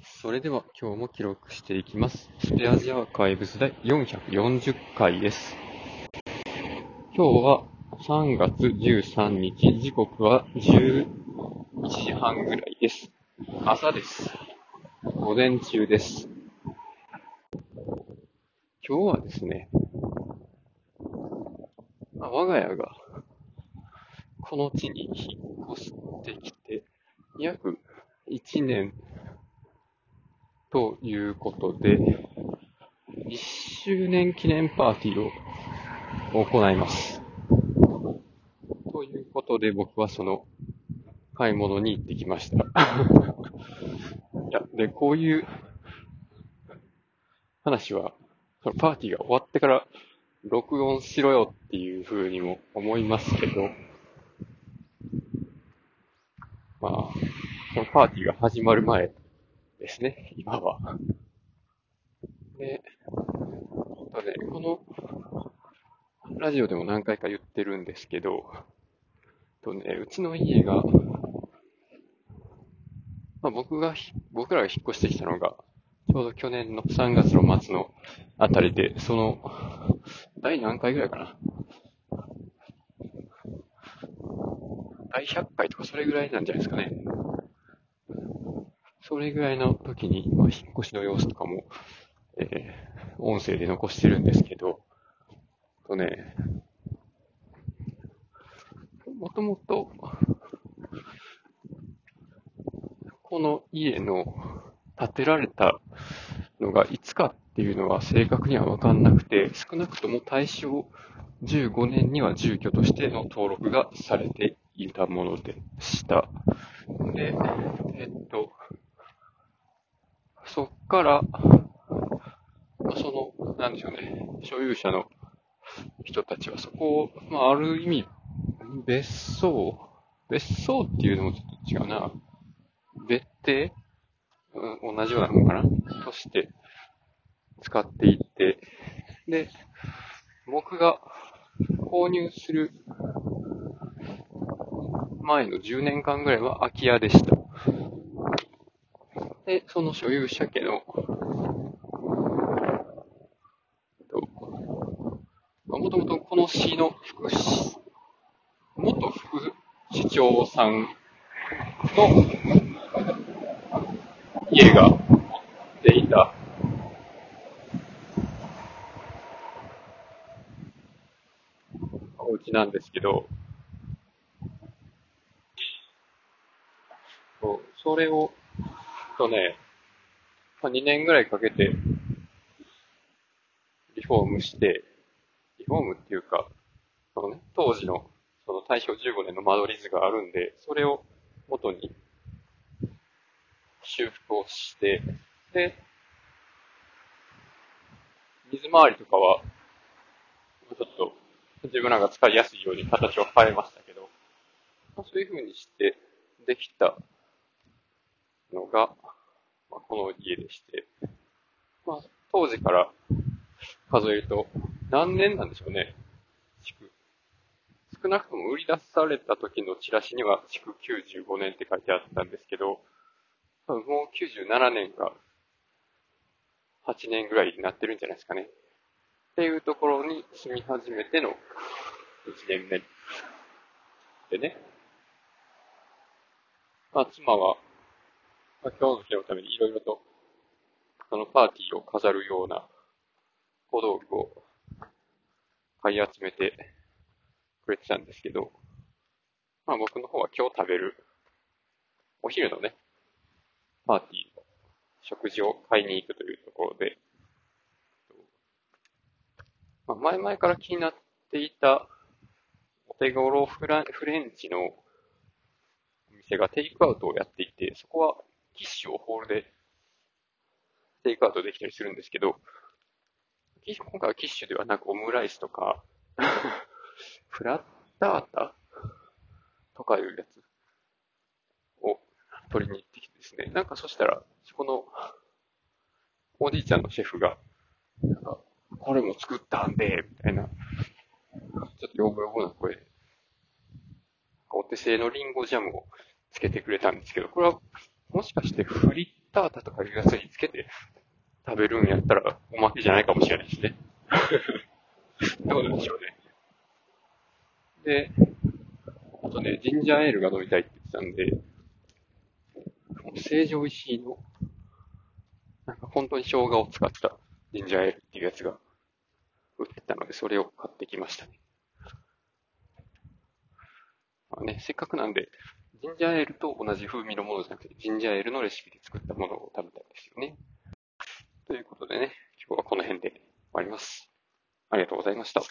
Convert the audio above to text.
それでは今日も記録していきます。スペアジアーカイブス第440回です。今日は3月13日、時刻は11時半ぐらいです。朝です。午前中です。今日はですね、あ我が家がこの地に引っ越してきて約1年ということで、1周年記念パーティーを行います。ということで僕はその買い物に行ってきました。いや、で、こういう話は、そのパーティーが終わってから録音しろよっていう風にも思いますけど、まあ、そのパーティーが始まる前ですね、今は。で、とね、この、ラジオでも何回か言ってるんですけど、とね、うちの家が、まあ、僕が、僕らが引っ越してきたのが、ちょうど去年の3月の末のあたりで、その、第何回ぐらいかな。第100回とかそれぐらいなんじゃないですかね。それぐらいの時に、まあ、引っ越しの様子とかも、えー音声で残してるんですけど、とね、もともと、この家の建てられたのがいつかっていうのは正確にはわかんなくて、少なくとも大正15年には住居としての登録がされていたものでした。で、えっと、そっから、その、なんでしょうね、所有者の人たちはそこを、まあ、ある意味、別荘？別荘っていうのもちょっと違うな。別邸、うん、同じようなもんかな。として使っていって、で、僕が購入する前の10年間ぐらいは空き家でした。で、その所有者家の、もともとこの市の副市、元副市長さんの家が持っていた。お家なんですけど、そうそれを、とね、まあ、2年ぐらいかけて、リフォームして、リフォームっていうか、そのね、当時の、その大正15年の間取り図があるんで、それを元に修復をして、で、水回りとかは、ちょっと自分らが使いやすいように形を変えましたけど、ま、そういう風にしてできたのが、まあ、この家でして、まあ、当時から数えると何年なんでしょうね、築。少なくとも売り出された時のチラシには築95年って書いてあったんですけど、多分もう97年か8年ぐらいになってるんじゃないですかね。っていうところに住み始めての1年目。でね。まあ、妻は、まあ、今日の日のためにいろいろと、そのパーティーを飾るような小道具を買い集めてくれてたんですけど、まあ僕の方は今日食べるお昼のね、パーティーの食事を買いに行くというところで、まあ、前々から気になっていたお手頃フラフレンチのお店がテイクアウトをやっていて、そこはキッシュをホールでテイクアウトできたりするんですけど、今回はキッシュではなくオムライスとか、フラッタータとかいうやつを取りに行ってきてですね。なんかそしたら、そこのおじいちゃんのシェフが、なんか、これも作ったんで、みたいな、ちょっとヨボヨボな声で、お手製のリンゴジャムをつけてくれたんですけど、これはもしかしてフリッタータとかいうやつにつけて食べるんやったらおまけじゃないかもしれないですね。どうでしょうね。で、あとね、ジンジャーエールが飲みたいって言ってたんで、成城石井の、なんか本当に生姜を使ったジンジャーエールっていうやつが売ってたので、それを買ってきましたね。まあね、せっかくなんで、ジンジャーエールと同じ風味のものじゃなくて、ジンジャーエールのレシピで作ったものを食べたんですよね。ということでね、今日はこの辺で終わります。ありがとうございました。